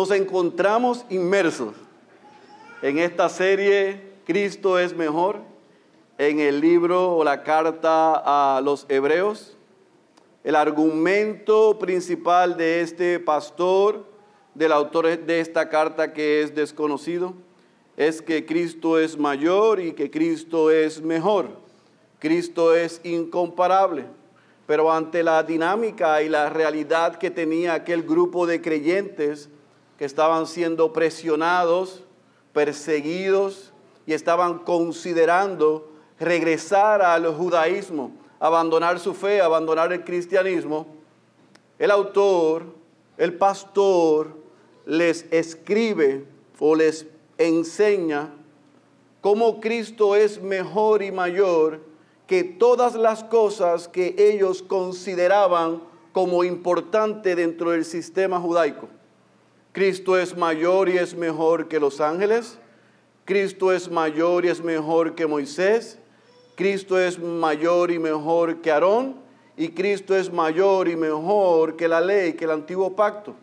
nos encontramos inmersos en esta serie Cristo es mejor, en el libro o la carta a los hebreos. El argumento principal de este pastor, del autor de esta carta que es desconocido, es que Cristo es mayor y que Cristo es mejor. Cristo es incomparable. Pero ante la dinámica y la realidad que tenía aquel grupo de creyentes que estaban siendo presionados, perseguidos y estaban considerando regresar al judaísmo, abandonar su fe, abandonar el cristianismo, el autor, el pastor, les escribe o les enseña cómo Cristo es mejor y mayor que todas las cosas que ellos consideraban como importante dentro del sistema judaico. Cristo es mayor y es mejor que los ángeles. Cristo es mayor y es mejor que Moisés. Cristo es mayor y mejor que Aarón. Y Cristo es mayor y mejor que la ley, que el antiguo pacto.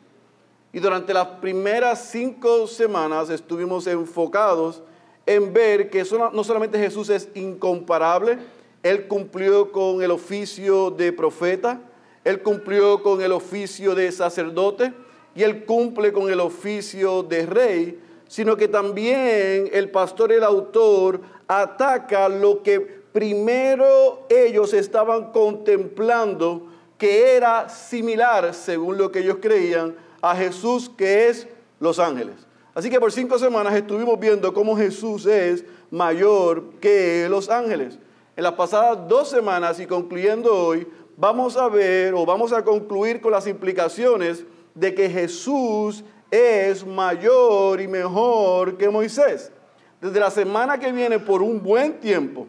Y durante las primeras cinco semanas estuvimos enfocados en ver que no solamente Jesús es incomparable, él cumplió con el oficio de profeta, él cumplió con el oficio de sacerdote y él cumple con el oficio de rey, sino que también el pastor, el autor, ataca lo que primero ellos estaban contemplando que era similar, según lo que ellos creían, a Jesús que es los ángeles. Así que por cinco semanas estuvimos viendo cómo Jesús es mayor que los ángeles. En las pasadas dos semanas y concluyendo hoy, vamos a ver o vamos a concluir con las implicaciones de que Jesús es mayor y mejor que Moisés. Desde la semana que viene, por un buen tiempo,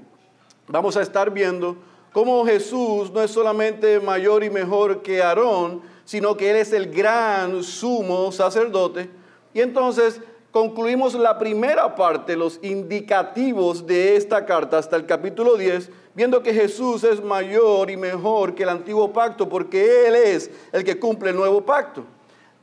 vamos a estar viendo cómo Jesús no es solamente mayor y mejor que Aarón, sino que Él es el gran sumo sacerdote. Y entonces concluimos la primera parte, los indicativos de esta carta hasta el capítulo 10, viendo que Jesús es mayor y mejor que el antiguo pacto porque Él es el que cumple el nuevo pacto.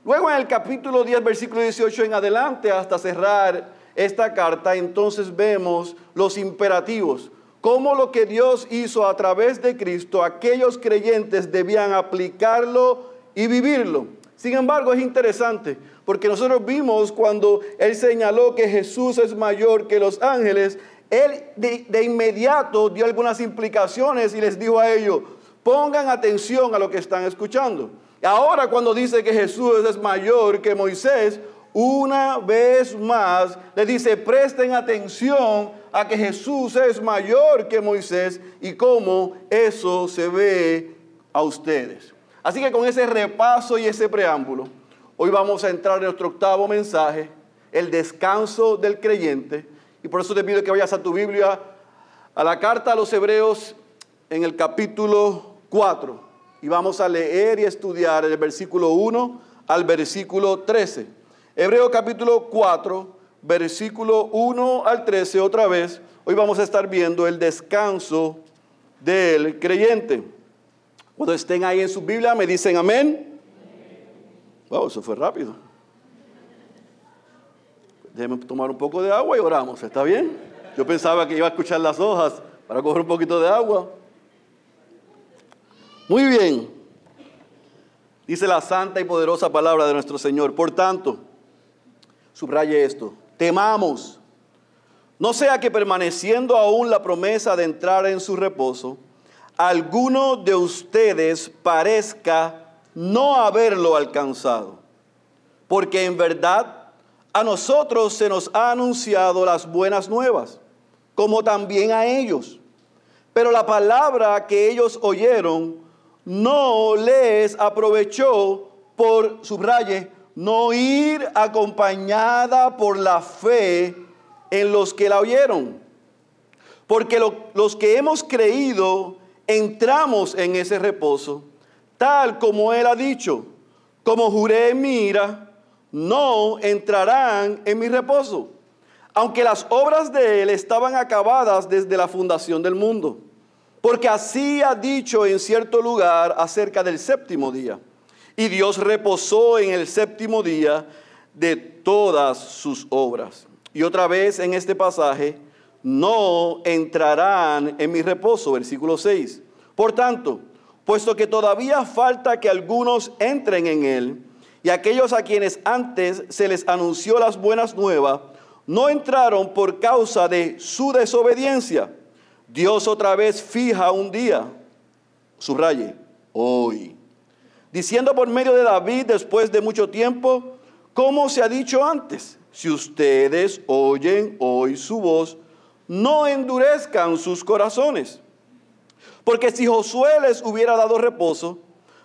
Luego en el capítulo 10, versículo 18 en adelante, hasta cerrar esta carta, entonces vemos los imperativos, cómo lo que Dios hizo a través de Cristo, aquellos creyentes debían aplicarlo y vivirlo. Sin embargo, es interesante porque nosotros vimos cuando Él señaló que Jesús es mayor que los ángeles, Él de, inmediato dio algunas implicaciones y les dijo a ellos, pongan atención a lo que están escuchando. Ahora cuando dice que Jesús es mayor que Moisés, una vez más le dice, presten atención a que Jesús es mayor que Moisés y cómo eso se ve a ustedes. Así que con ese repaso y ese preámbulo, hoy vamos a entrar en nuestro octavo mensaje, el descanso del creyente. Y por eso te pido que vayas a tu Biblia, a la carta a los Hebreos en el capítulo 4. Y vamos a leer y estudiar el versículo 1 al versículo 13. Hebreo capítulo 4, versículo 1 al 13 otra vez. Hoy vamos a estar viendo el descanso del creyente. Cuando estén ahí en su Biblia, me dicen amén. Wow, eso fue rápido. Déjenme tomar un poco de agua y oramos, ¿está bien? Yo pensaba que iba a escuchar las hojas para coger un poquito de agua. Muy bien. Dice la santa y poderosa palabra de nuestro Señor. Por tanto, subraye esto. Temamos. No sea que permaneciendo aún la promesa de entrar en su reposo, alguno de ustedes parezca no haberlo alcanzado. Porque en verdad a nosotros se nos ha anunciado las buenas nuevas, como también a ellos. Pero la palabra que ellos oyeron no les aprovechó por, subraye, no ir acompañada por la fe en los que la oyeron. Porque los que hemos creído entramos en ese reposo, tal como Él ha dicho, como juré en mi ira, no entrarán en mi reposo, aunque las obras de Él estaban acabadas desde la fundación del mundo, porque así ha dicho en cierto lugar acerca del séptimo día. Y Dios reposó en el séptimo día de todas sus obras. Y otra vez en este pasaje, no entrarán en mi reposo, versículo 6. Por tanto, puesto que todavía falta que algunos entren en él, y aquellos a quienes antes se les anunció las buenas nuevas, no entraron por causa de su desobediencia. Dios otra vez fija un día, subraye, hoy, diciendo por medio de David después de mucho tiempo, como se ha dicho antes, si ustedes oyen hoy su voz, no endurezcan sus corazones. Porque si Josué les hubiera dado reposo,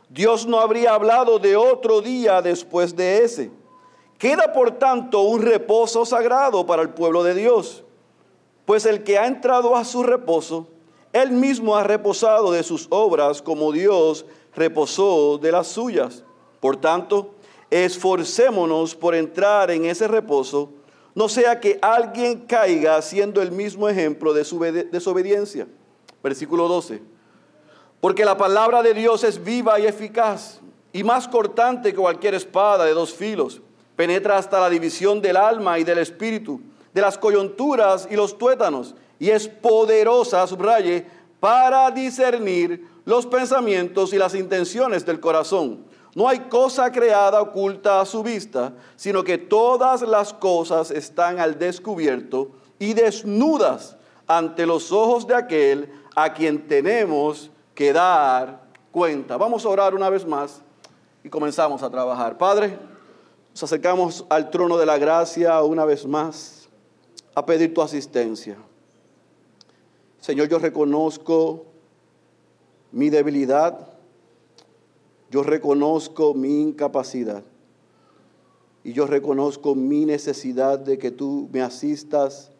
Dios no habría hablado de otro día después de ese. Queda por tanto un reposo sagrado para el pueblo de Dios, pues el que ha entrado a su reposo, él mismo ha reposado de sus obras como Dios reposó de las suyas. Por tanto, esforcémonos por entrar en ese reposo, no sea que alguien caiga siendo el mismo ejemplo de su desobediencia. Versículo 12. Porque la palabra de Dios es viva y eficaz y más cortante que cualquier espada de dos filos. Penetra hasta la división del alma y del espíritu, de las coyunturas y los tuétanos, y es poderosa, subraye, para discernir los pensamientos y las intenciones del corazón. No hay cosa creada oculta a su vista, sino que todas las cosas están al descubierto y desnudas ante los ojos de aquel a quien tenemos que dar cuenta. Vamos a orar una vez más y comenzamos a trabajar. Padre, nos acercamos al trono de la gracia una vez más a pedir tu asistencia. Señor, yo reconozco mi debilidad, yo reconozco mi incapacidad y yo reconozco mi necesidad de que tú me asistas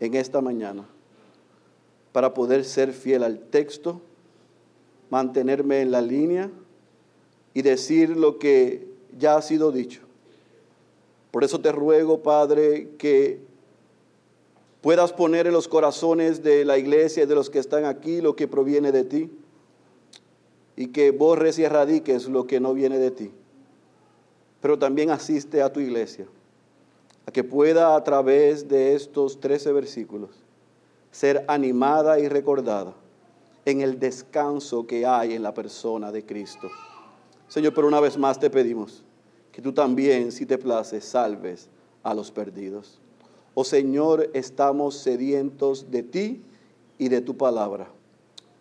en esta mañana para poder ser fiel al texto, mantenerme en la línea y decir lo que ya ha sido dicho. Por eso te ruego, Padre, que puedas poner en los corazones de la iglesia y de los que están aquí lo que proviene de ti y que borres y erradiques lo que no viene de ti. Pero también asiste a tu iglesia a que pueda a través de estos 13 versículos ser animada y recordada en el descanso que hay en la persona de Cristo. Señor, pero una vez más te pedimos que tú también, si te place, salves a los perdidos. Oh Señor, estamos sedientos de ti y de tu palabra.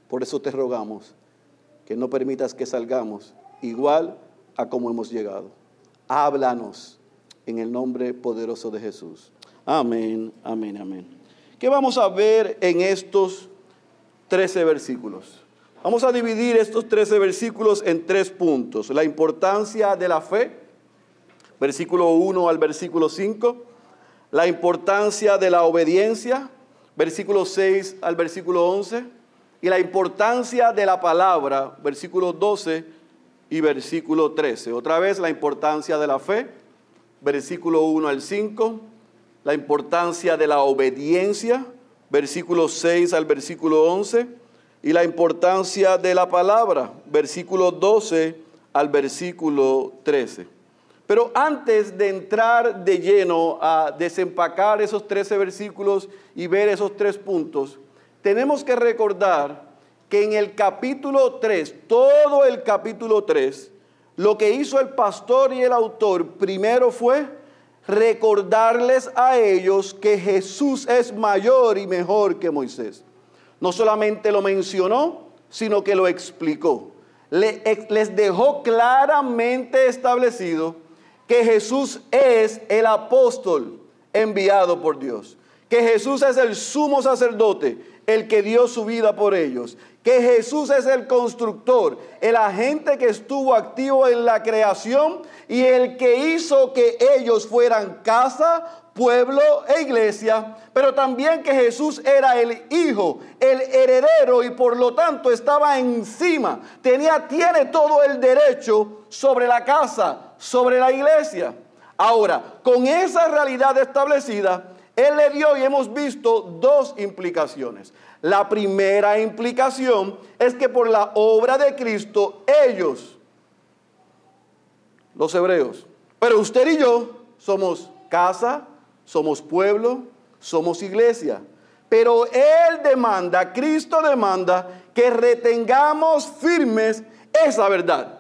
Por eso te rogamos que no permitas que salgamos igual a como hemos llegado. Háblanos en el nombre poderoso de Jesús. Amén, amén, amén. ¿Qué vamos a ver en estos 13 versículos? Vamos a dividir estos 13 versículos en tres puntos. La importancia de la fe, versículo 1 al versículo 5. La importancia de la obediencia, versículo 6 al versículo 11 y la importancia de la palabra, versículo 12 y versículo 13. Otra vez la importancia de la fe, versículo 1 al 5, la importancia de la obediencia, versículo 6 al versículo 11, y la importancia de la palabra, versículo 12 al versículo 13. Pero antes de entrar de lleno a desempacar esos 13 versículos y ver esos tres puntos, tenemos que recordar que en el capítulo 3, todo el capítulo 3, lo que hizo el pastor y el autor primero fue recordarles a ellos que Jesús es mayor y mejor que Moisés. No solamente lo mencionó, sino que lo explicó. les dejó claramente establecido que Jesús es el apóstol enviado por Dios, que Jesús es el sumo sacerdote, el que dio su vida por ellos, que Jesús es el constructor, el agente que estuvo activo en la creación y el que hizo que ellos fueran casa, pueblo e iglesia, pero también que Jesús era el hijo, el heredero y por lo tanto estaba encima, tenía tiene todo el derecho sobre la casa, sobre la iglesia. Ahora, con esa realidad establecida, él le dio y hemos visto dos implicaciones. La primera implicación es que por la obra de Cristo, ellos, los hebreos, pero usted y yo, somos casa, somos pueblo, somos iglesia. Pero Él demanda, Cristo demanda que retengamos firmes esa verdad,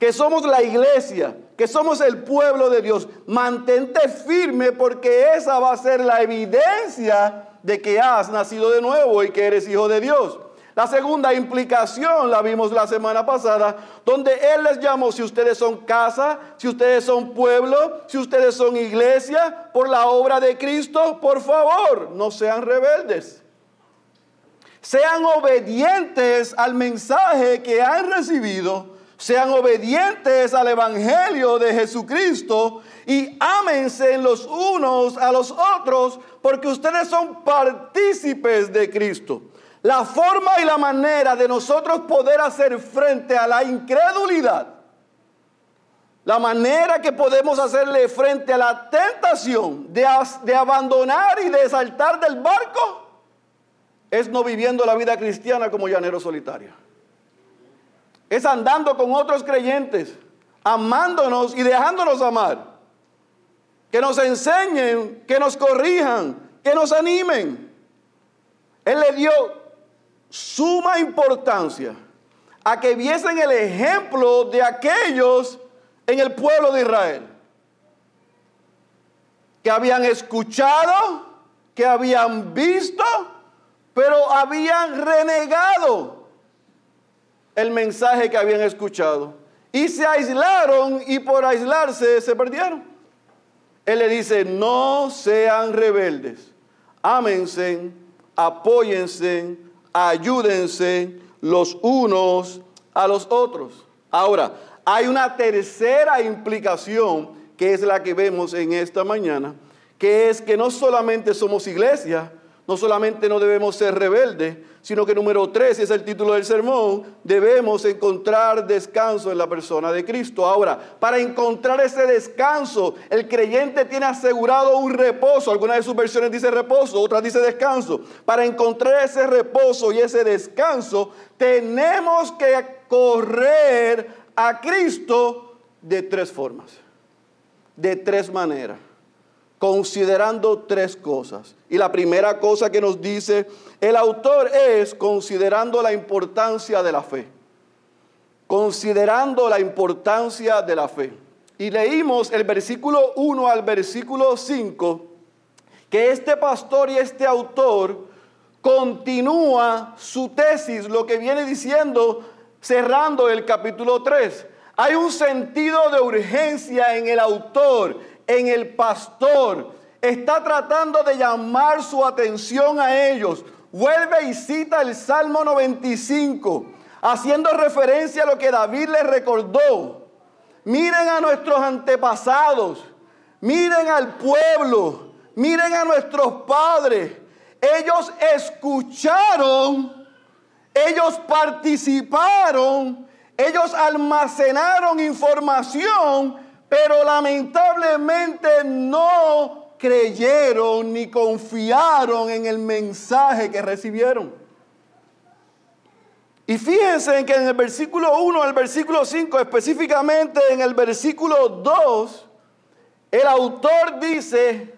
que somos la iglesia, que somos el pueblo de Dios. Mantente firme porque esa va a ser la evidencia de que has nacido de nuevo y que eres hijo de Dios. La segunda implicación la vimos la semana pasada, donde Él les llamó, si ustedes son casa, si ustedes son pueblo, si ustedes son iglesia, por la obra de Cristo, por favor, no sean rebeldes. Sean obedientes al mensaje que han recibido, sean obedientes al Evangelio de Jesucristo y ámense los unos a los otros porque ustedes son partícipes de Cristo. La forma y la manera de nosotros poder hacer frente a la incredulidad, la manera que podemos hacerle frente a la tentación de, de abandonar y de saltar del barco, es no viviendo la vida cristiana como llanero solitario. Es andando con otros creyentes, amándonos y dejándonos amar. Que nos enseñen, que nos corrijan, que nos animen. Él le dio suma importancia a que viesen el ejemplo de aquellos en el pueblo de Israel, que habían escuchado, que habían visto, pero habían renegado el mensaje que habían escuchado. Y se aislaron y por aislarse se perdieron. Él le dice, no sean rebeldes, ámense, apóyense, ayúdense los unos a los otros. Ahora, hay una tercera implicación que es la que vemos en esta mañana, que es que no solamente somos iglesia, no solamente no debemos ser rebeldes, sino que número tres, y es el título del sermón, debemos encontrar descanso en la persona de Cristo. Ahora, para encontrar ese descanso, el creyente tiene asegurado un reposo. Algunas de sus versiones dice reposo, otras dice descanso. Para encontrar ese reposo y ese descanso, tenemos que correr a Cristo de tres formas, de tres maneras considerando tres cosas. Y la primera cosa que nos dice el autor es considerando la importancia de la fe. Considerando la importancia de la fe. Y leímos el versículo 1 al versículo 5, que este pastor y este autor continúa su tesis, lo que viene diciendo cerrando el capítulo 3. Hay un sentido de urgencia en el autor en el pastor. Está tratando de llamar su atención a ellos. Vuelve y cita el Salmo 95, haciendo referencia a lo que David les recordó. Miren a nuestros antepasados, miren al pueblo, miren a nuestros padres. Ellos escucharon, ellos participaron, ellos almacenaron información pero lamentablemente no creyeron ni confiaron en el mensaje que recibieron. Y fíjense en que en el versículo 1 al versículo 5, específicamente en el versículo 2, el autor dice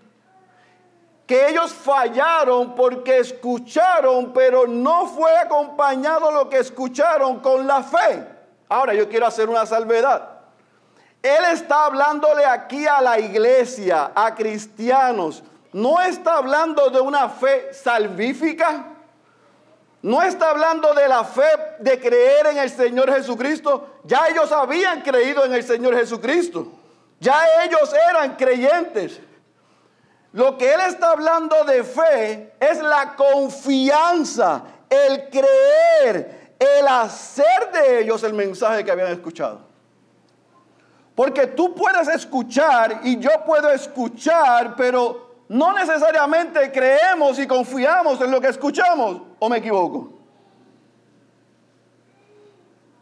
que ellos fallaron porque escucharon, pero no fue acompañado lo que escucharon con la fe. Ahora yo quiero hacer una salvedad. Él está hablándole aquí a la iglesia, a cristianos. No está hablando de una fe salvífica. No está hablando de la fe de creer en el Señor Jesucristo. Ya ellos habían creído en el Señor Jesucristo. Ya ellos eran creyentes. Lo que Él está hablando de fe es la confianza, el creer, el hacer de ellos el mensaje que habían escuchado. Porque tú puedes escuchar y yo puedo escuchar, pero no necesariamente creemos y confiamos en lo que escuchamos. ¿O me equivoco?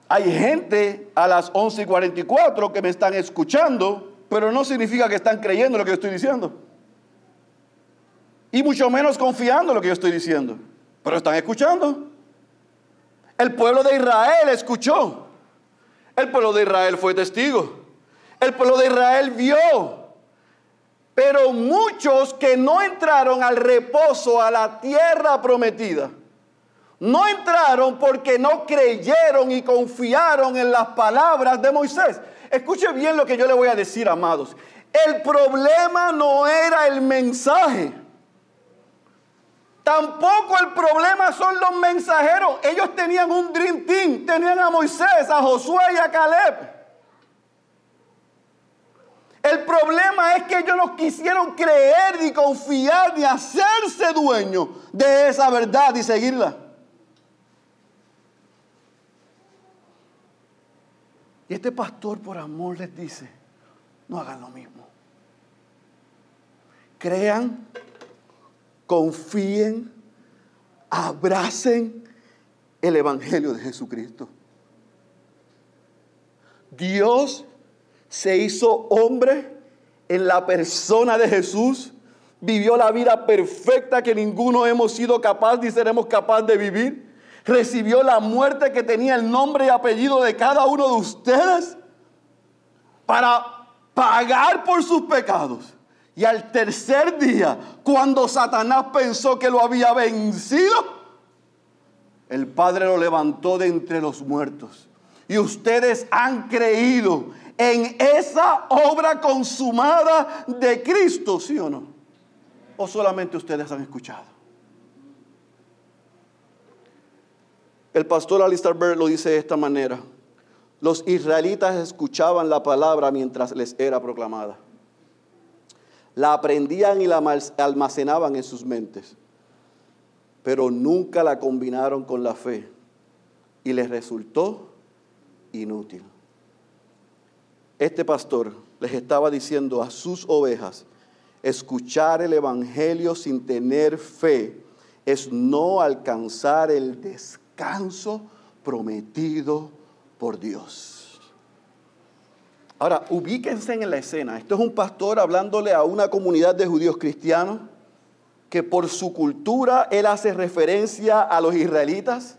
Hay gente a las 11 y 44 que me están escuchando, pero no significa que están creyendo lo que yo estoy diciendo. Y mucho menos confiando en lo que yo estoy diciendo. Pero están escuchando. El pueblo de Israel escuchó. El pueblo de Israel fue testigo. El pueblo de Israel vio Pero muchos que no entraron al reposo, a la tierra prometida, no entraron porque no creyeron y confiaron en las palabras de Moisés. Escuche bien lo que yo le voy a decir, amados. El problema no era el mensaje. Tampoco el problema son los mensajeros. Ellos tenían un Dream Team. Tenían a Moisés, a Josué y a Caleb. El problema es que ellos no quisieron creer ni confiar ni hacerse dueños de esa verdad y seguirla. Y este pastor por amor les dice, no hagan lo mismo. Crean, confíen, abracen el Evangelio de Jesucristo. Dios se hizo hombre en la persona de Jesús, vivió la vida perfecta que ninguno hemos sido capaz ni seremos capaz de vivir, recibió la muerte que tenía el nombre y apellido de cada uno de ustedes para pagar por sus pecados. Y al tercer día, cuando Satanás pensó que lo había vencido, el Padre lo levantó de entre los muertos. Y ustedes han creído en esa obra consumada de Cristo, ¿sí o no? ¿O solamente ustedes han escuchado? El pastor Alistair Bird lo dice de esta manera. Los israelitas escuchaban la palabra mientras les era proclamada. La aprendían y la almacenaban en sus mentes, pero nunca la combinaron con la fe y les resultó inútil este pastor les estaba diciendo a sus ovejas, escuchar el Evangelio sin tener fe es no alcanzar el descanso prometido por Dios. Ahora, ubíquense en la escena. Esto es un pastor hablándole a una comunidad de judíos cristianos que por su cultura él hace referencia a los israelitas.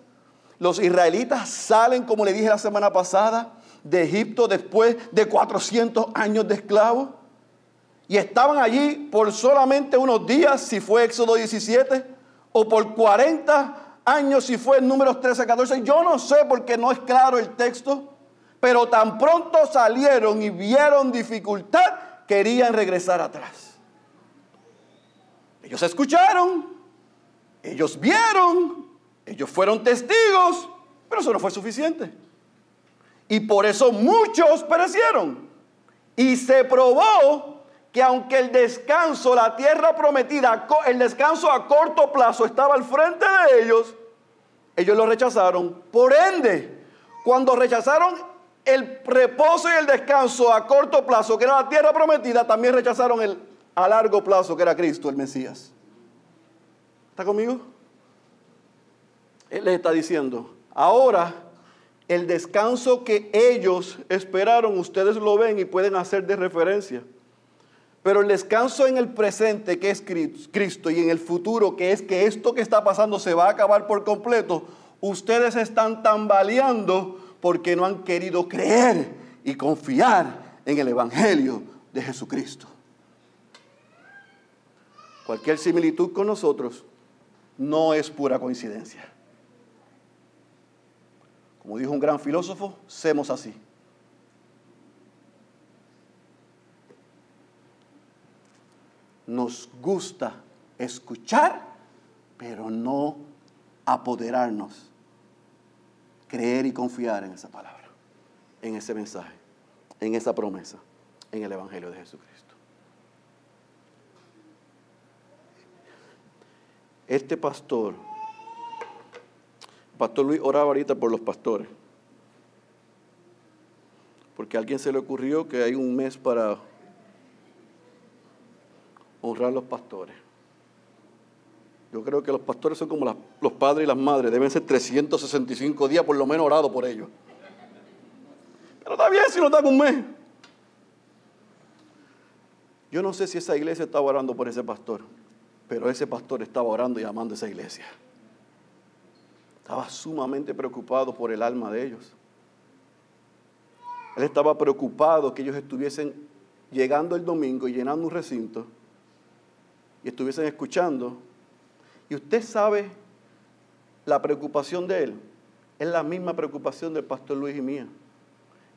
Los israelitas salen, como le dije la semana pasada, de Egipto después de 400 años de esclavos. Y estaban allí por solamente unos días, si fue Éxodo 17, o por 40 años, si fue en números 13, 14. Yo no sé porque no es claro el texto, pero tan pronto salieron y vieron dificultad, querían regresar atrás. Ellos escucharon, ellos vieron, ellos fueron testigos, pero eso no fue suficiente. Y por eso muchos perecieron. Y se probó que aunque el descanso, la tierra prometida, el descanso a corto plazo estaba al frente de ellos, ellos lo rechazaron. Por ende, cuando rechazaron el reposo y el descanso a corto plazo, que era la tierra prometida, también rechazaron el a largo plazo, que era Cristo, el Mesías. ¿Está conmigo? Él les está diciendo, ahora el descanso que ellos esperaron, ustedes lo ven y pueden hacer de referencia. Pero el descanso en el presente, que es Cristo, y en el futuro, que es que esto que está pasando se va a acabar por completo, ustedes están tambaleando porque no han querido creer y confiar en el Evangelio de Jesucristo. Cualquier similitud con nosotros no es pura coincidencia. Como dijo un gran filósofo, semos así. Nos gusta escuchar, pero no apoderarnos, creer y confiar en esa palabra, en ese mensaje, en esa promesa, en el Evangelio de Jesucristo. Este pastor Pastor Luis oraba ahorita por los pastores. Porque a alguien se le ocurrió que hay un mes para honrar a los pastores. Yo creo que los pastores son como los padres y las madres, deben ser 365 días por lo menos orado por ellos. Pero está bien si nos dan un mes. Yo no sé si esa iglesia estaba orando por ese pastor, pero ese pastor estaba orando y amando a esa iglesia. Estaba sumamente preocupado por el alma de ellos. Él estaba preocupado que ellos estuviesen llegando el domingo y llenando un recinto y estuviesen escuchando, y usted sabe la preocupación de él, es la misma preocupación del pastor Luis y mía.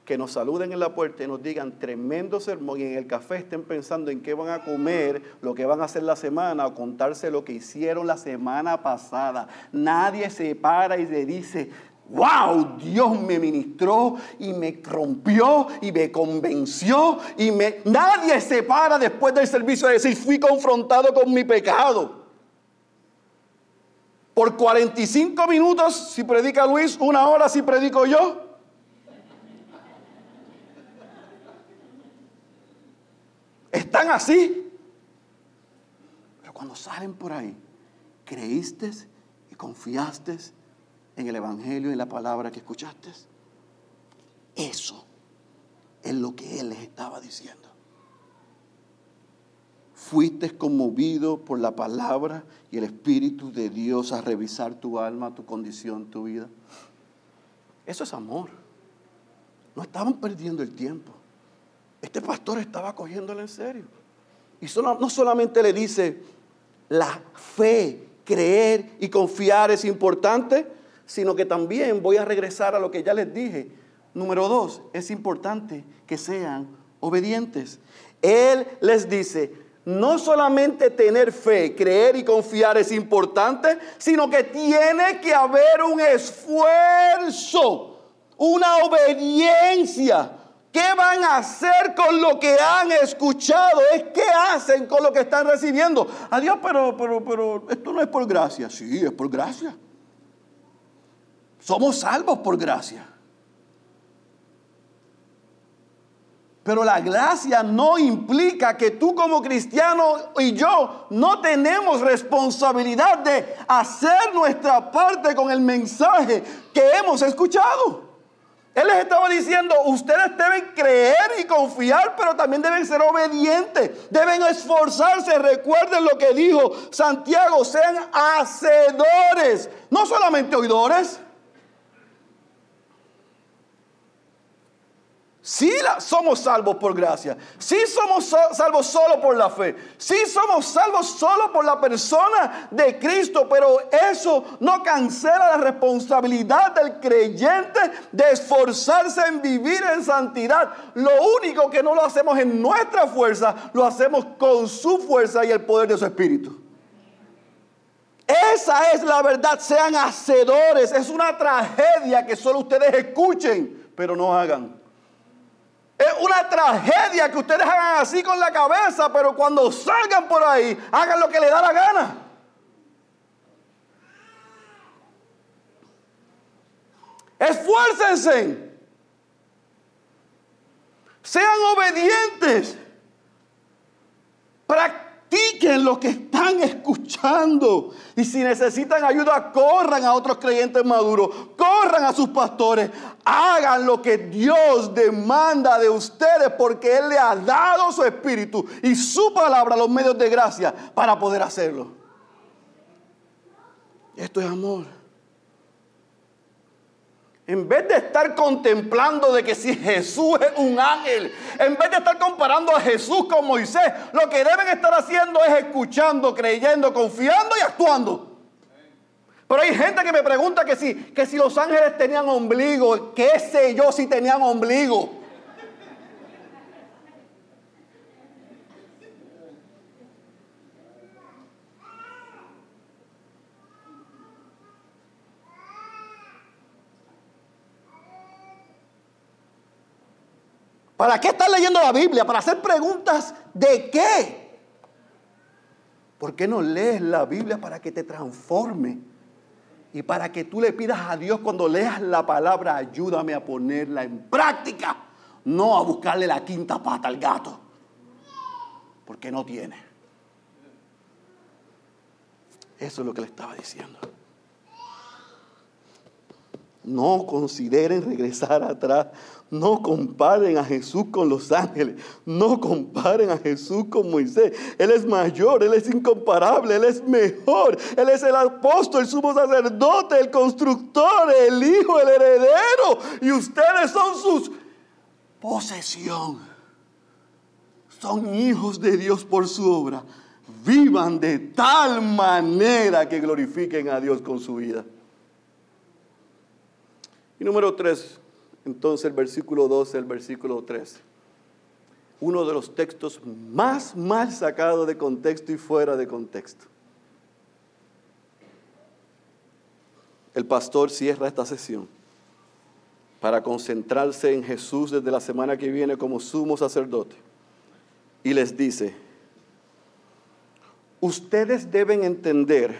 Que nos saluden en la puerta y nos digan tremendo sermón y en el café estén pensando en qué van a comer, lo que van a hacer la semana o contarse lo que hicieron la semana pasada. Nadie se para y le dice, wow, Dios me ministró y me rompió y me convenció y me... Nadie se para después del servicio de decir, fui confrontado con mi pecado. Por 45 minutos si predica Luis, una hora si predico yo. Están así. Pero cuando salen por ahí, creíste y confiaste en el Evangelio y la palabra que escuchaste. Eso es lo que Él les estaba diciendo. Fuiste conmovido por la palabra y el Espíritu de Dios a revisar tu alma, tu condición, tu vida. Eso es amor. No estaban perdiendo el tiempo. Este pastor estaba cogiéndolo en serio. Y no solamente le dice, la fe, creer y confiar es importante, sino que también voy a regresar a lo que ya les dije. Número dos, es importante que sean obedientes. Él les dice, no solamente tener fe, creer y confiar es importante, sino que tiene que haber un esfuerzo, una obediencia. ¿Qué van a hacer con lo que han escuchado? Es qué hacen con lo que están recibiendo. Adiós, pero, pero, pero esto no es por gracia. Sí, es por gracia. Somos salvos por gracia. Pero la gracia no implica que tú como cristiano y yo no tenemos responsabilidad de hacer nuestra parte con el mensaje que hemos escuchado. Él les estaba diciendo, ustedes deben creer y confiar, pero también deben ser obedientes, deben esforzarse. Recuerden lo que dijo Santiago, sean hacedores, no solamente oidores. Sí somos salvos por gracia. Sí somos salvos solo por la fe. Sí somos salvos solo por la persona de Cristo. Pero eso no cancela la responsabilidad del creyente de esforzarse en vivir en santidad. Lo único que no lo hacemos en nuestra fuerza, lo hacemos con su fuerza y el poder de su espíritu. Esa es la verdad. Sean hacedores. Es una tragedia que solo ustedes escuchen, pero no hagan. Es una tragedia que ustedes hagan así con la cabeza, pero cuando salgan por ahí, hagan lo que les da la gana. Esfuércense. Sean obedientes. Practiquen lo que están escuchando. Y si necesitan ayuda, corran a otros creyentes maduros. Corran a sus pastores. Hagan lo que Dios demanda de ustedes porque Él le ha dado su espíritu y su palabra, los medios de gracia para poder hacerlo. Esto es amor. En vez de estar contemplando de que si Jesús es un ángel, en vez de estar comparando a Jesús con Moisés, lo que deben estar haciendo es escuchando, creyendo, confiando y actuando. Pero hay gente que me pregunta que si, que si los ángeles tenían ombligo, ¿qué sé yo si tenían ombligo? ¿Para qué estás leyendo la Biblia? ¿Para hacer preguntas de qué? ¿Por qué no lees la Biblia para que te transforme? Y para que tú le pidas a Dios cuando leas la palabra, ayúdame a ponerla en práctica, no a buscarle la quinta pata al gato, porque no tiene. Eso es lo que le estaba diciendo. No consideren regresar atrás no comparen a Jesús con los ángeles. No comparen a Jesús con Moisés. Él es mayor, Él es incomparable, Él es mejor. Él es el apóstol, el sumo sacerdote, el constructor, el hijo, el heredero. Y ustedes son sus posesión. Son hijos de Dios por su obra. vivan de tal manera que glorifiquen a Dios con su vida. Número tres, entonces el versículo 12, el versículo 13. Uno de los textos más mal sacados de contexto y fuera de contexto. El pastor cierra esta sesión para concentrarse en Jesús desde la semana que viene como sumo sacerdote. Y les dice, ustedes deben entender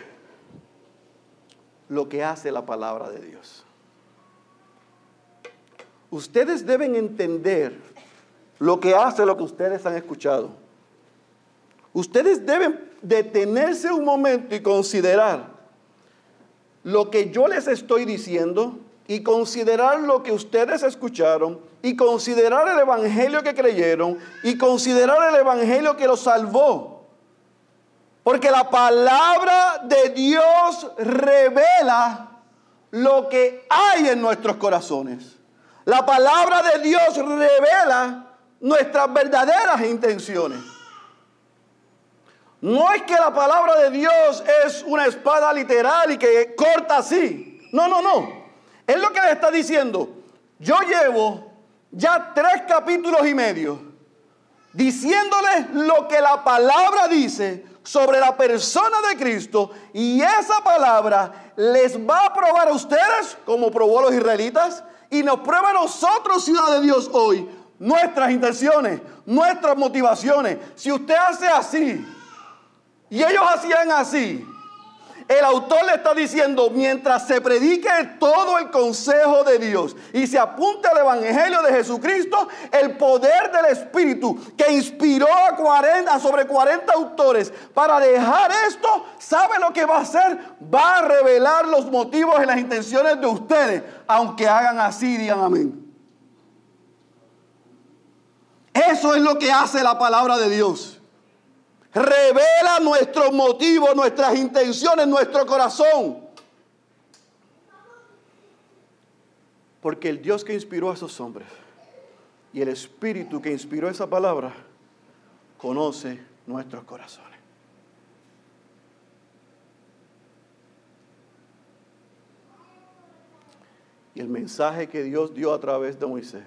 lo que hace la palabra de Dios. Ustedes deben entender lo que hace lo que ustedes han escuchado. Ustedes deben detenerse un momento y considerar lo que yo les estoy diciendo y considerar lo que ustedes escucharon y considerar el evangelio que creyeron y considerar el evangelio que los salvó. Porque la palabra de Dios revela lo que hay en nuestros corazones. La palabra de Dios revela nuestras verdaderas intenciones. No es que la palabra de Dios es una espada literal y que corta así. No, no, no. Es lo que le está diciendo. Yo llevo ya tres capítulos y medio diciéndoles lo que la palabra dice sobre la persona de Cristo y esa palabra les va a probar a ustedes como probó a los israelitas y nos prueba a nosotros, ciudad de Dios, hoy, nuestras intenciones, nuestras motivaciones. Si usted hace así y ellos hacían así, el autor le está diciendo, mientras se predique todo el consejo de Dios y se apunte al Evangelio de Jesucristo, el poder del Espíritu que inspiró a, 40, sobre 40 autores para dejar esto, ¿sabe lo que va a hacer? Va a revelar los motivos y las intenciones de ustedes, aunque hagan así, digan amén. Eso es lo que hace la palabra de Dios revela nuestros motivos, nuestras intenciones, nuestro corazón. Porque el Dios que inspiró a esos hombres y el Espíritu que inspiró esa palabra conoce nuestros corazones. Y el mensaje que Dios dio a través de Moisés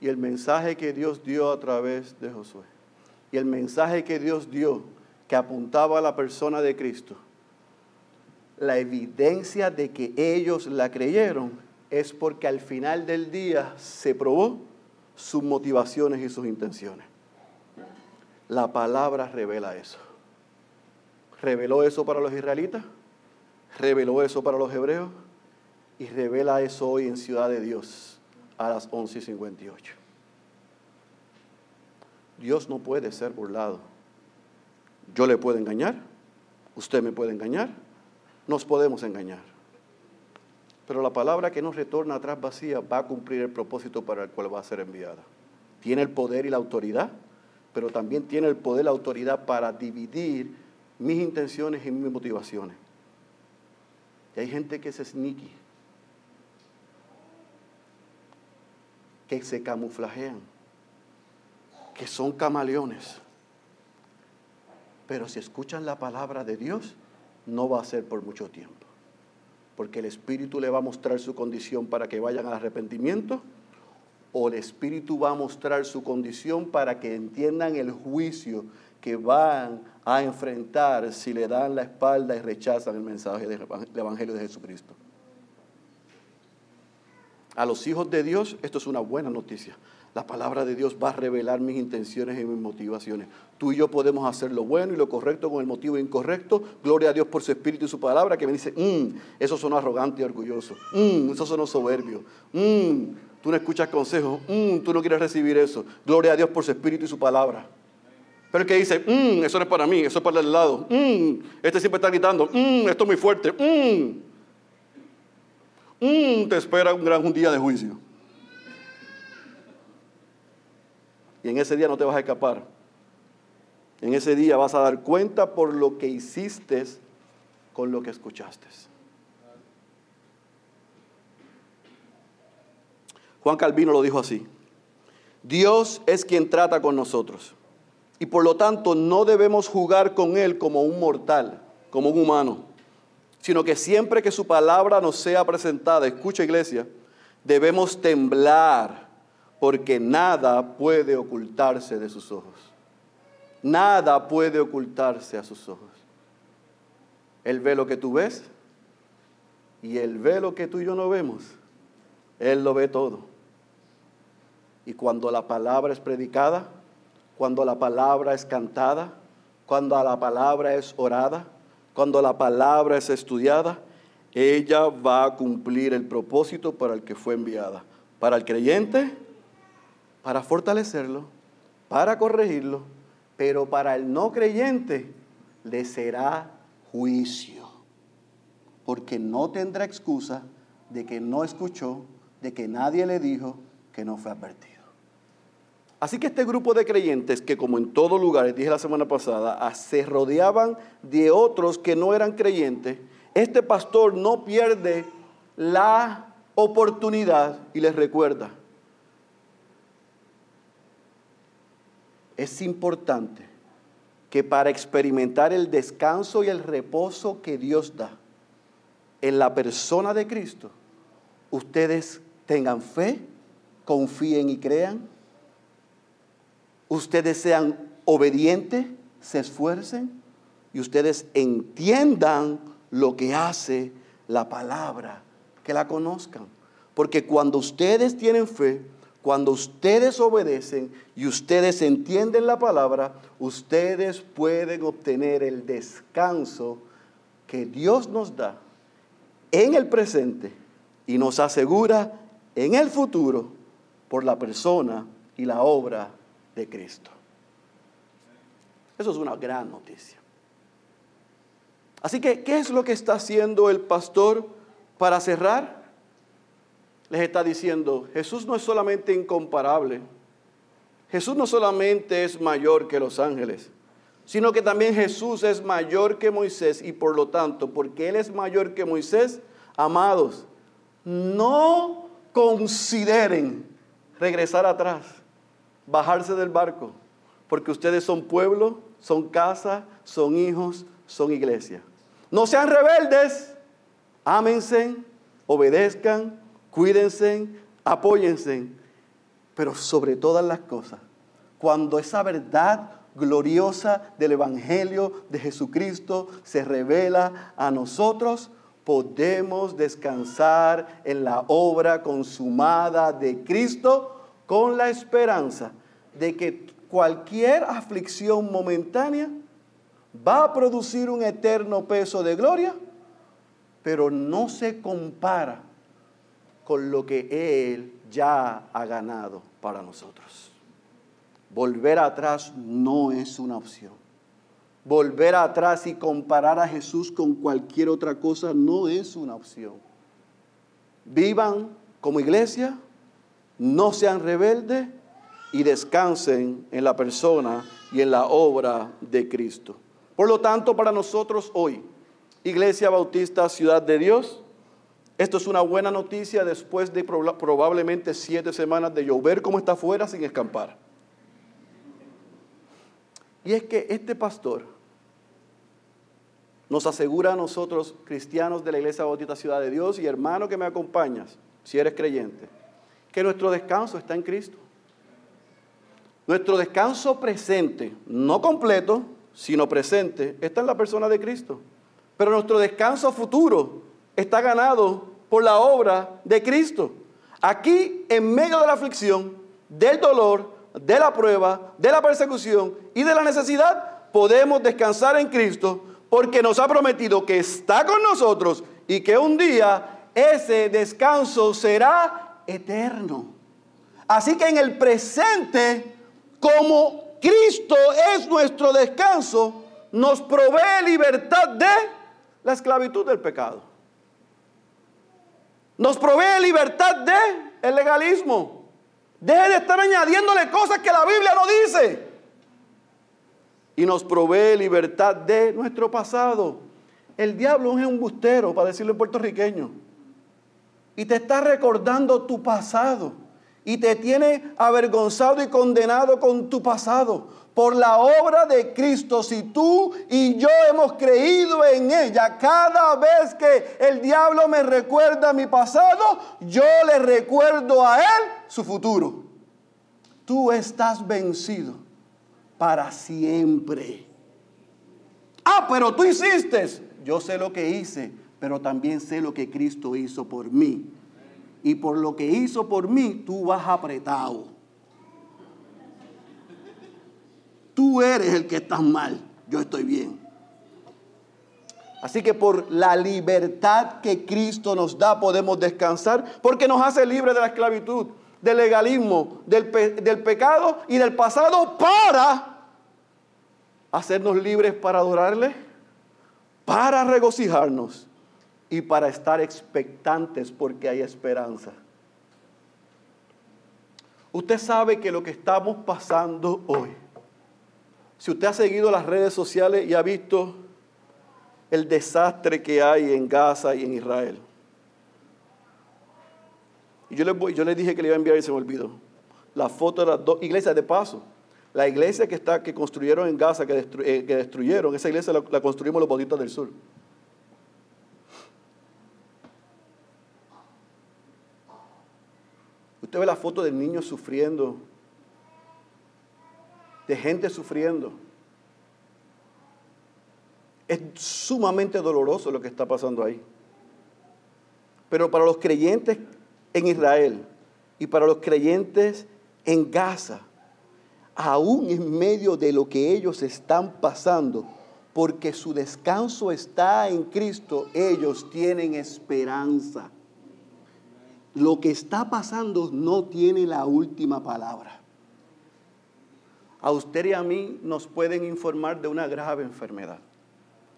y el mensaje que Dios dio a través de Josué y el mensaje que Dios dio, que apuntaba a la persona de Cristo, la evidencia de que ellos la creyeron es porque al final del día se probó sus motivaciones y sus intenciones. La palabra revela eso. Reveló eso para los israelitas, reveló eso para los hebreos y revela eso hoy en Ciudad de Dios a las 11:58. Dios no puede ser burlado. Yo le puedo engañar, usted me puede engañar, nos podemos engañar. Pero la palabra que nos retorna atrás vacía va a cumplir el propósito para el cual va a ser enviada. Tiene el poder y la autoridad, pero también tiene el poder y la autoridad para dividir mis intenciones y mis motivaciones. Y hay gente que es sneaky, que se camuflajean que son camaleones. Pero si escuchan la palabra de Dios, no va a ser por mucho tiempo. Porque el Espíritu le va a mostrar su condición para que vayan al arrepentimiento, o el Espíritu va a mostrar su condición para que entiendan el juicio que van a enfrentar si le dan la espalda y rechazan el mensaje del Evangelio de Jesucristo. A los hijos de Dios esto es una buena noticia. La palabra de Dios va a revelar mis intenciones y mis motivaciones. Tú y yo podemos hacer lo bueno y lo correcto con el motivo incorrecto. Gloria a Dios por su espíritu y su palabra que me dice, mmm, eso son arrogante y orgulloso. Mmm, eso son soberbio. Mmm, tú no escuchas consejos. Mmm, tú no quieres recibir eso. Gloria a Dios por su espíritu y su palabra. Pero el que dice, mmm, eso no es para mí, eso es para el lado. Mmm, este siempre está gritando, mmm, esto es muy fuerte. Mmm, mmm, te espera un gran un día de juicio. Y en ese día no te vas a escapar. En ese día vas a dar cuenta por lo que hiciste con lo que escuchaste. Juan Calvino lo dijo así. Dios es quien trata con nosotros. Y por lo tanto no debemos jugar con Él como un mortal, como un humano, sino que siempre que su palabra nos sea presentada, escucha iglesia, debemos temblar porque nada puede ocultarse de sus ojos. Nada puede ocultarse a sus ojos. Él ve lo que tú ves y Él ve lo que tú y yo no vemos. Él lo ve todo. Y cuando la palabra es predicada, cuando la palabra es cantada, cuando la palabra es orada, cuando la palabra es estudiada, ella va a cumplir el propósito para el que fue enviada. Para el creyente, para fortalecerlo, para corregirlo, pero para el no creyente le será juicio, porque no tendrá excusa de que no escuchó, de que nadie le dijo que no fue advertido. Así que este grupo de creyentes que como en todo lugar, dije la semana pasada, se rodeaban de otros que no eran creyentes, este pastor no pierde la oportunidad y les recuerda, es importante que para experimentar el descanso y el reposo que Dios da en la persona de Cristo, ustedes tengan fe, confíen y crean, ustedes sean obedientes, se esfuercen y ustedes entiendan lo que hace la palabra, que la conozcan. Porque cuando ustedes tienen fe, cuando ustedes obedecen y ustedes entienden la palabra, ustedes pueden obtener el descanso que Dios nos da en el presente y nos asegura en el futuro por la persona y la obra de Cristo. Eso es una gran noticia. Así que, ¿qué es lo que está haciendo el pastor para cerrar? Les está diciendo, Jesús no es solamente incomparable, Jesús no solamente es mayor que los ángeles, sino que también Jesús es mayor que Moisés y por lo tanto, porque Él es mayor que Moisés, amados, no consideren regresar atrás, bajarse del barco, porque ustedes son pueblo, son casa, son hijos, son iglesia. No sean rebeldes, ámense, obedezcan, cuídense, apóyense, pero sobre todas las cosas, cuando esa verdad gloriosa del Evangelio de Jesucristo se revela a nosotros, podemos descansar en la obra consumada de Cristo con la esperanza de que cualquier aflicción momentánea va a producir un eterno peso de gloria, pero no se compara con lo que Él ya ha ganado para nosotros. Volver atrás no es una opción. Volver atrás y comparar a Jesús con cualquier otra cosa no es una opción. Vivan como iglesia, no sean rebeldes y descansen en la persona y en la obra de Cristo. Por lo tanto, para nosotros hoy, Iglesia Bautista Ciudad de Dios, esto es una buena noticia después de probablemente siete semanas de llover como está afuera sin escampar. Y es que este pastor nos asegura a nosotros, cristianos de la Iglesia Bautista Ciudad de Dios y hermano que me acompañas, si eres creyente, que nuestro descanso está en Cristo. Nuestro descanso presente, no completo, sino presente, está en la persona de Cristo. Pero nuestro descanso futuro está ganado por la obra de Cristo. Aquí, en medio de la aflicción, del dolor, de la prueba, de la persecución y de la necesidad, podemos descansar en Cristo porque nos ha prometido que está con nosotros y que un día ese descanso será eterno. Así que en el presente, como Cristo es nuestro descanso, nos provee libertad de la esclavitud del pecado. Nos provee libertad de el legalismo. Deje de estar añadiéndole cosas que la Biblia no dice. Y nos provee libertad de nuestro pasado. El diablo es un bustero, para decirlo en puertorriqueño. Y te está recordando tu pasado. y te tiene avergonzado y condenado con tu pasado. Por la obra de Cristo, si tú y yo hemos creído en ella, cada vez que el diablo me recuerda mi pasado, yo le recuerdo a él su futuro. Tú estás vencido para siempre. Ah, pero tú hiciste. Yo sé lo que hice, pero también sé lo que Cristo hizo por mí y por lo que hizo por mí, tú vas apretado. Tú eres el que estás mal, yo estoy bien. Así que por la libertad que Cristo nos da podemos descansar porque nos hace libres de la esclavitud, del legalismo, del, del pecado y del pasado para hacernos libres para adorarle, para regocijarnos y para estar expectantes porque hay esperanza. Usted sabe que lo que estamos pasando hoy, si usted ha seguido las redes sociales y ha visto el desastre que hay en Gaza y en Israel. Y yo le, yo le dije que le iba a enviar y se me olvidó. La foto de las dos iglesias de paso. La iglesia que, está, que construyeron en Gaza, que, eh, destruyeron, esa iglesia la, la construimos los bautistas del sur. Usted ve la foto del niño sufriendo, de gente sufriendo. Es sumamente doloroso lo que está pasando ahí. Pero para los creyentes en Israel y para los creyentes en Gaza, aún en medio de lo que ellos están pasando, porque su descanso está en Cristo, ellos tienen esperanza lo que está pasando no tiene la última palabra. A usted y a mí nos pueden informar de una grave enfermedad.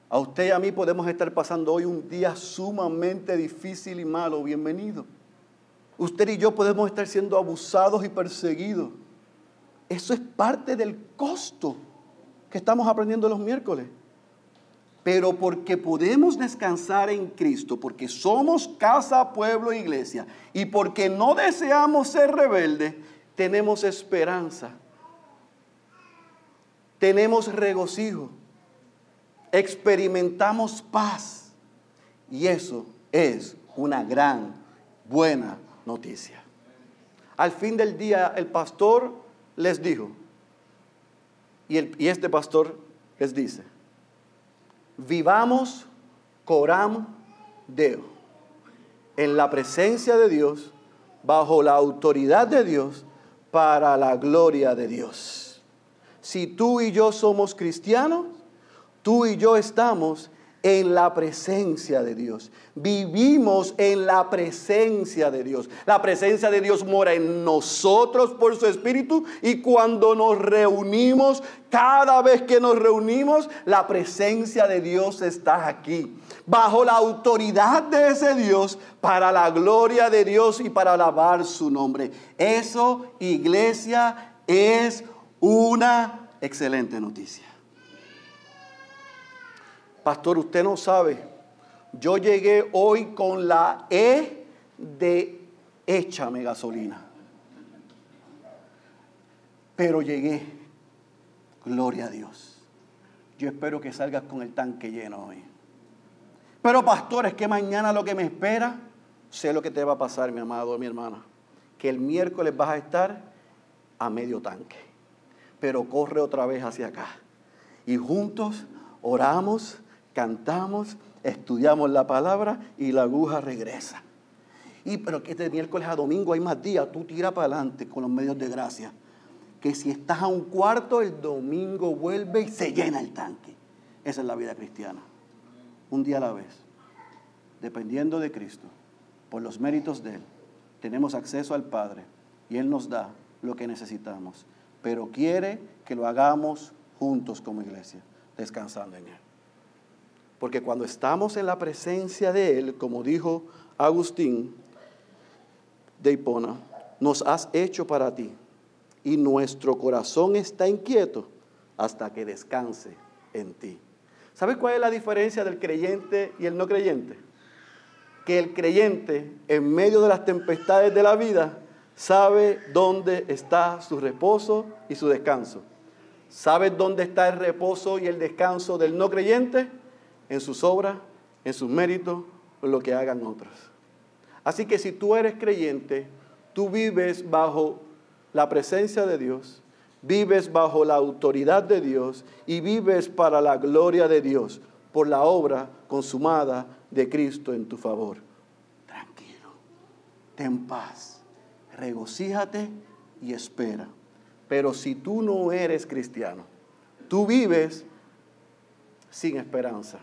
A usted y a mí podemos estar pasando hoy un día sumamente difícil y malo. Bienvenido. Usted y yo podemos estar siendo abusados y perseguidos. Eso es parte del costo que estamos aprendiendo los miércoles pero porque podemos descansar en Cristo, porque somos casa, pueblo, iglesia, y porque no deseamos ser rebeldes, tenemos esperanza, tenemos regocijo, experimentamos paz, y eso es una gran, buena noticia. Al fin del día el pastor les dijo, y, este pastor les dice, vivamos coram Deo, en la presencia de Dios, bajo la autoridad de Dios, para la gloria de Dios. Si tú y yo somos cristianos, tú y yo estamos en la presencia de Dios. Vivimos en la presencia de Dios. La presencia de Dios mora en nosotros por su Espíritu y cuando nos reunimos, cada vez que nos reunimos, la presencia de Dios está aquí. Bajo la autoridad de ese Dios, para la gloria de Dios y para alabar su nombre. Eso, iglesia, es una excelente noticia. Pastor, usted no sabe. Yo llegué hoy con la E de échame gasolina. Pero llegué. Gloria a Dios. Yo espero que salgas con el tanque lleno hoy. Pero pastor, es que mañana lo que me espera, sé lo que te va a pasar, mi amado, mi hermana. Que el miércoles vas a estar a medio tanque. Pero corre otra vez hacia acá. Y juntos oramos cantamos, estudiamos la palabra y la aguja regresa. Y pero que de miércoles a domingo hay más días, tú tira para adelante con los medios de gracia. Que si estás a un cuarto, el domingo vuelve y se llena el tanque. Esa es la vida cristiana. Un día a la vez. Dependiendo de Cristo, por los méritos de Él, tenemos acceso al Padre y Él nos da lo que necesitamos. Pero quiere que lo hagamos juntos como iglesia, descansando en Él. Porque cuando estamos en la presencia de Él, como dijo Agustín de Hipona, nos has hecho para ti y nuestro corazón está inquieto hasta que descanse en ti. ¿Sabes cuál es la diferencia del creyente y el no creyente? Que el creyente, en medio de las tempestades de la vida, sabe dónde está su reposo y su descanso. ¿Sabes dónde está el reposo y el descanso del no creyente? En sus obras, en sus méritos, en lo que hagan otros. Así que si tú eres creyente, tú vives bajo la presencia de Dios, vives bajo la autoridad de Dios y vives para la gloria de Dios por la obra consumada de Cristo en tu favor. Tranquilo, ten paz, regocíjate y espera. Pero si tú no eres cristiano, tú vives sin esperanza,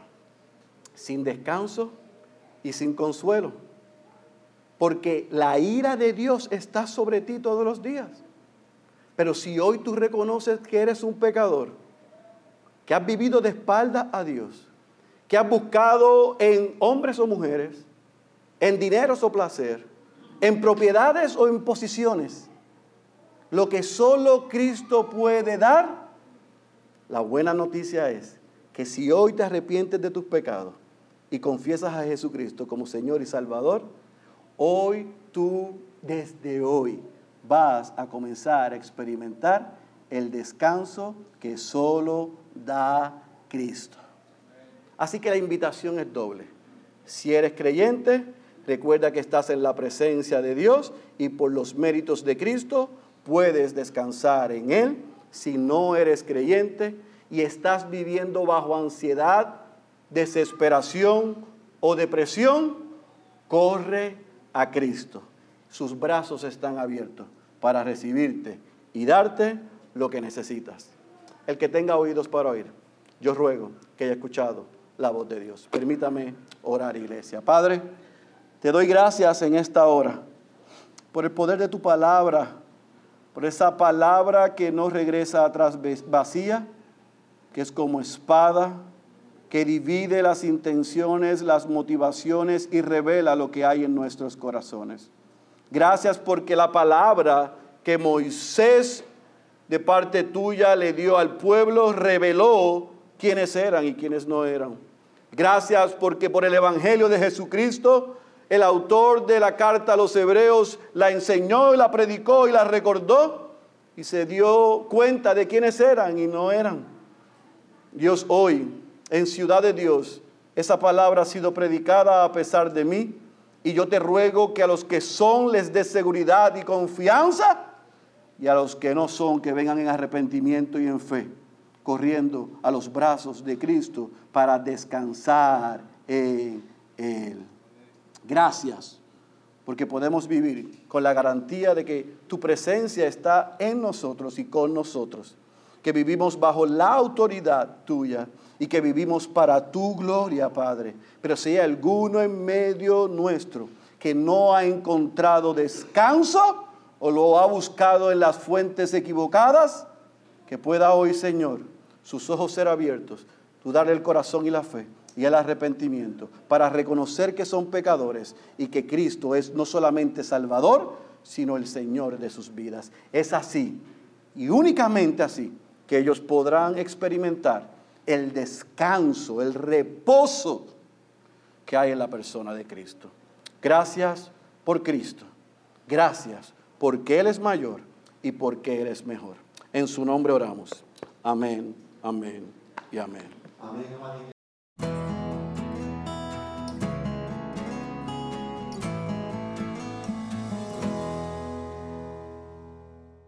sin descanso y sin consuelo. Porque la ira de Dios está sobre ti todos los días. Pero si hoy tú reconoces que eres un pecador, que has vivido de espalda a Dios, que has buscado en hombres o mujeres, en dineros o placer, en propiedades o en posiciones, lo que solo Cristo puede dar, la buena noticia es que si hoy te arrepientes de tus pecados y confiesas a Jesucristo como Señor y Salvador, hoy tú desde hoy vas a comenzar a experimentar el descanso que solo da Cristo. Así que la invitación es doble. Si eres creyente, recuerda que estás en la presencia de Dios y por los méritos de Cristo puedes descansar en Él. Si no eres creyente y estás viviendo bajo ansiedad, desesperación o depresión, corre a Cristo. Sus brazos están abiertos para recibirte y darte lo que necesitas. El que tenga oídos para oír, yo ruego que haya escuchado la voz de Dios. Permítame orar, iglesia. Padre, te doy gracias en esta hora por el poder de tu palabra, por esa palabra que no regresa atrás vacía, que es como espada, que divide las intenciones, las motivaciones y revela lo que hay en nuestros corazones. Gracias porque la palabra que Moisés de parte tuya le dio al pueblo reveló quiénes eran y quiénes no eran. Gracias porque por el Evangelio de Jesucristo, el autor de la carta a los hebreos la enseñó y la predicó y la recordó y se dio cuenta de quiénes eran y no eran. Dios hoy, en Ciudad de Dios, esa palabra ha sido predicada a pesar de mí y yo te ruego que a los que son les dé seguridad y confianza y a los que no son que vengan en arrepentimiento y en fe corriendo a los brazos de Cristo para descansar en Él. Gracias, porque podemos vivir con la garantía de que tu presencia está en nosotros y con nosotros, que vivimos bajo la autoridad tuya y que vivimos para tu gloria, Padre. Pero si hay alguno en medio nuestro que no ha encontrado descanso o lo ha buscado en las fuentes equivocadas, que pueda hoy, Señor, sus ojos ser abiertos, tú darle el corazón y la fe y el arrepentimiento para reconocer que son pecadores y que Cristo es no solamente Salvador, sino el Señor de sus vidas. Es así y únicamente así que ellos podrán experimentar el descanso, el reposo que hay en la persona de Cristo. Gracias por Cristo. Gracias porque Él es mayor y porque Él es mejor. En su nombre oramos. Amén. Amén y amén. Amén,